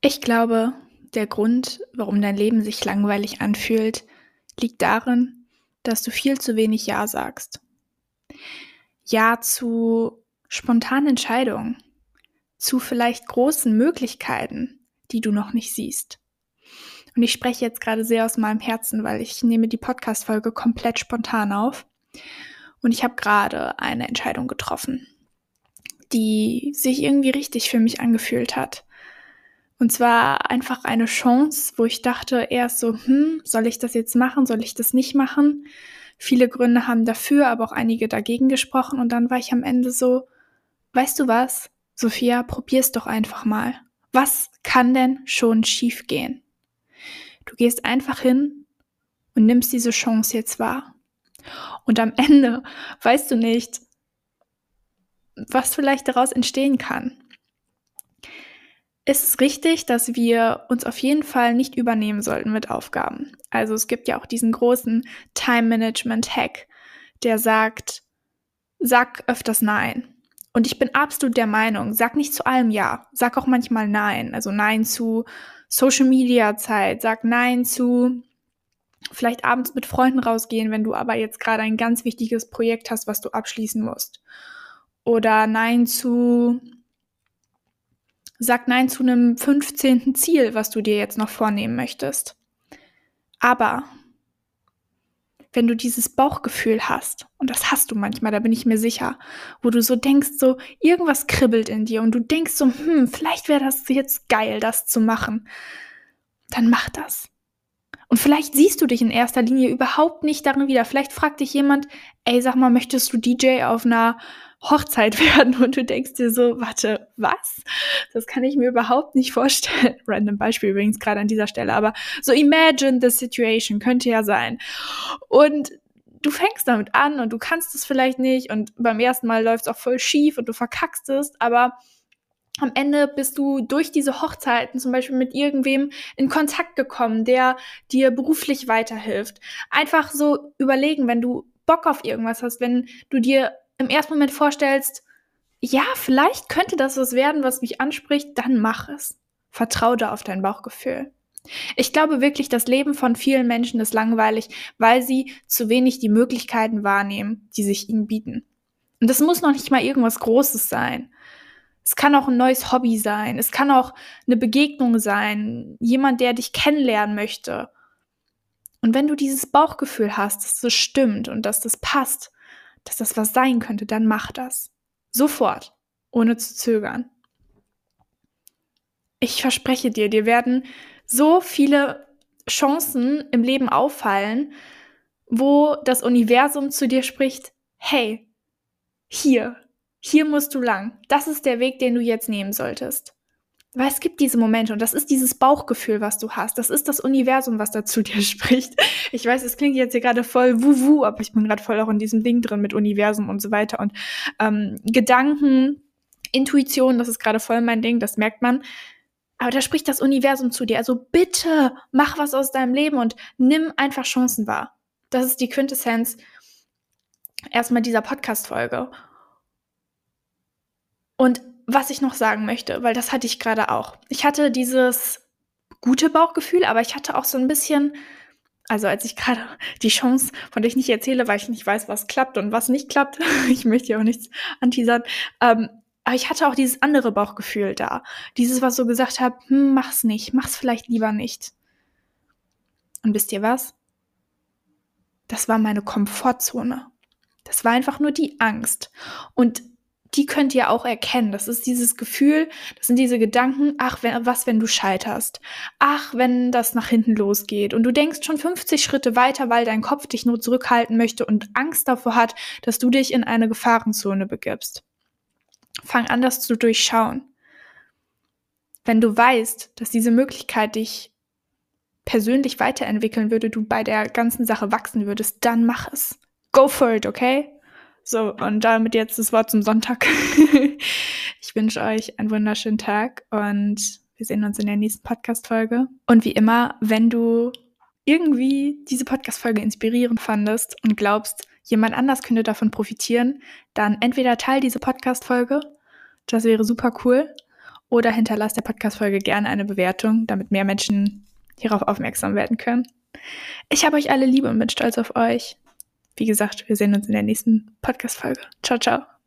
Ich glaube, der Grund, warum dein Leben sich langweilig anfühlt, liegt darin, dass du viel zu wenig Ja sagst. Ja zu spontanen Entscheidungen, zu vielleicht großen Möglichkeiten, die du noch nicht siehst. Und ich spreche jetzt gerade sehr aus meinem Herzen, weil ich nehme die Podcast-Folge komplett spontan auf. Und ich habe gerade eine Entscheidung getroffen, die sich irgendwie richtig für mich angefühlt hat. Und zwar einfach eine Chance, wo ich dachte erst so, hm, soll ich das jetzt machen, soll ich das nicht machen? Viele Gründe haben dafür, aber auch einige dagegen gesprochen. Und dann war ich am Ende so, weißt du was, Sophia, probier's doch einfach mal. Was kann denn schon schiefgehen? Du gehst einfach hin und nimmst diese Chance jetzt wahr. Und am Ende weißt du nicht, was vielleicht daraus entstehen kann ist es richtig, dass wir uns auf jeden Fall nicht übernehmen sollten mit Aufgaben. Also es gibt ja auch diesen großen Time-Management-Hack, der sagt, sag öfters Nein. Und ich bin absolut der Meinung, sag nicht zu allem Ja, sag auch manchmal Nein. Also Nein zu Social-Media-Zeit, sag Nein zu vielleicht abends mit Freunden rausgehen, wenn du aber jetzt gerade ein ganz wichtiges Projekt hast, was du abschließen musst. Oder Nein zu Sag Nein zu einem 15. Ziel, was du dir jetzt noch vornehmen möchtest. Aber wenn du dieses Bauchgefühl hast, und das hast du manchmal, da bin ich mir sicher, wo du so denkst, so irgendwas kribbelt in dir und du denkst so, hm, vielleicht wäre das jetzt geil, das zu machen, dann mach das. Und vielleicht siehst du dich in erster Linie überhaupt nicht darin wieder. Vielleicht fragt dich jemand, ey, sag mal, möchtest du DJ auf einer Hochzeit werden und du denkst dir so, warte, was? Das kann ich mir überhaupt nicht vorstellen. Random Beispiel übrigens gerade an dieser Stelle, aber so imagine the situation könnte ja sein. Und du fängst damit an und du kannst es vielleicht nicht und beim ersten Mal läuft es auch voll schief und du verkackst es, aber am Ende bist du durch diese Hochzeiten zum Beispiel mit irgendwem in Kontakt gekommen, der dir beruflich weiterhilft. Einfach so überlegen, wenn du Bock auf irgendwas hast, wenn du dir im ersten Moment vorstellst, ja, vielleicht könnte das was werden, was mich anspricht, dann mach es. Vertrau da auf dein Bauchgefühl. Ich glaube wirklich, das Leben von vielen Menschen ist langweilig, weil sie zu wenig die Möglichkeiten wahrnehmen, die sich ihnen bieten. Und das muss noch nicht mal irgendwas Großes sein. Es kann auch ein neues Hobby sein. Es kann auch eine Begegnung sein. Jemand, der dich kennenlernen möchte. Und wenn du dieses Bauchgefühl hast, dass das stimmt und dass das passt, dass das was sein könnte, dann mach das. Sofort, ohne zu zögern. Ich verspreche dir, dir werden so viele Chancen im Leben auffallen, wo das Universum zu dir spricht, hey, hier, hier musst du lang. Das ist der Weg, den du jetzt nehmen solltest. Weil es gibt diese Momente und das ist dieses Bauchgefühl, was du hast. Das ist das Universum, was da zu dir spricht. Ich weiß, es klingt jetzt hier gerade voll wuhu, aber ich bin gerade voll auch in diesem Ding drin mit Universum und so weiter und ähm, Gedanken, Intuition, das ist gerade voll mein Ding, das merkt man. Aber da spricht das Universum zu dir. Also bitte mach was aus deinem Leben und nimm einfach Chancen wahr. Das ist die Quintessenz erstmal dieser Podcast-Folge. Und was ich noch sagen möchte, weil das hatte ich gerade auch. Ich hatte dieses gute Bauchgefühl, aber ich hatte auch so ein bisschen, also als ich gerade die Chance, von der ich nicht erzähle, weil ich nicht weiß, was klappt und was nicht klappt, ich möchte ja auch nichts anteasern, ähm, aber ich hatte auch dieses andere Bauchgefühl da. Dieses, was so gesagt hat, hm, mach's nicht, mach's vielleicht lieber nicht. Und wisst ihr was? Das war meine Komfortzone. Das war einfach nur die Angst. Und die könnt ihr auch erkennen. Das ist dieses Gefühl, das sind diese Gedanken, ach, wenn, was, wenn du scheiterst? Ach, wenn das nach hinten losgeht. Und du denkst schon 50 Schritte weiter, weil dein Kopf dich nur zurückhalten möchte und Angst davor hat, dass du dich in eine Gefahrenzone begibst. Fang an, das zu durchschauen. Wenn du weißt, dass diese Möglichkeit dich persönlich weiterentwickeln würde, du bei der ganzen Sache wachsen würdest, dann mach es. Go for it, okay? So, und damit jetzt das Wort zum Sonntag. ich wünsche euch einen wunderschönen Tag und wir sehen uns in der nächsten Podcast-Folge. Und wie immer, wenn du irgendwie diese Podcast-Folge inspirierend fandest und glaubst, jemand anders könnte davon profitieren, dann entweder teil diese Podcast-Folge, das wäre super cool, oder hinterlass der Podcast-Folge gerne eine Bewertung, damit mehr Menschen hierauf aufmerksam werden können. Ich habe euch alle Liebe und bin stolz auf euch. Wie gesagt, wir sehen uns in der nächsten Podcast-Folge. Ciao, ciao.